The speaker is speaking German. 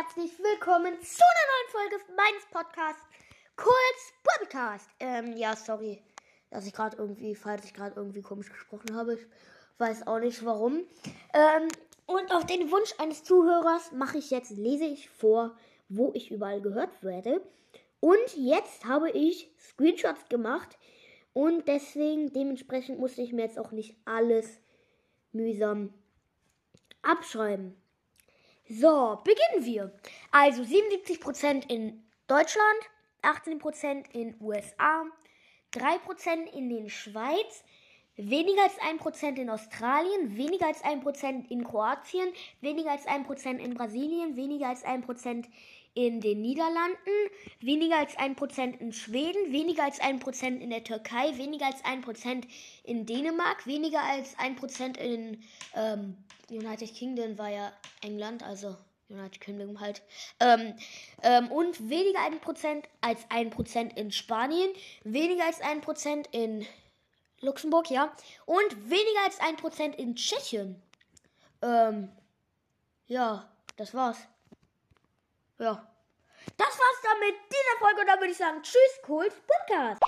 herzlich willkommen zu einer neuen Folge meines Podcasts, kurz Podcast. Ähm, ja, sorry, dass ich gerade irgendwie, falls ich gerade irgendwie komisch gesprochen habe, ich weiß auch nicht warum. Ähm, und auf den Wunsch eines Zuhörers mache ich jetzt, lese ich vor, wo ich überall gehört werde. Und jetzt habe ich Screenshots gemacht und deswegen, dementsprechend musste ich mir jetzt auch nicht alles mühsam abschreiben. So, beginnen wir. Also 77% in Deutschland, 18% in USA, 3% in den Schweiz, weniger als 1% in Australien, weniger als 1% in Kroatien, weniger als 1% in Brasilien, weniger als 1% in den Niederlanden, weniger als 1% in Schweden, weniger als 1% in der Türkei, weniger als 1% in Dänemark, weniger als 1% in ähm, United Kingdom war ja England, also United Kingdom halt. Ähm, ähm, und weniger 1% als 1% in Spanien, weniger als 1% in Luxemburg, ja. Und weniger als 1% in Tschechien. Ähm, ja, das war's. Ja. Das war's dann mit dieser Folge und dann würde ich sagen, tschüss, Cool Podcast.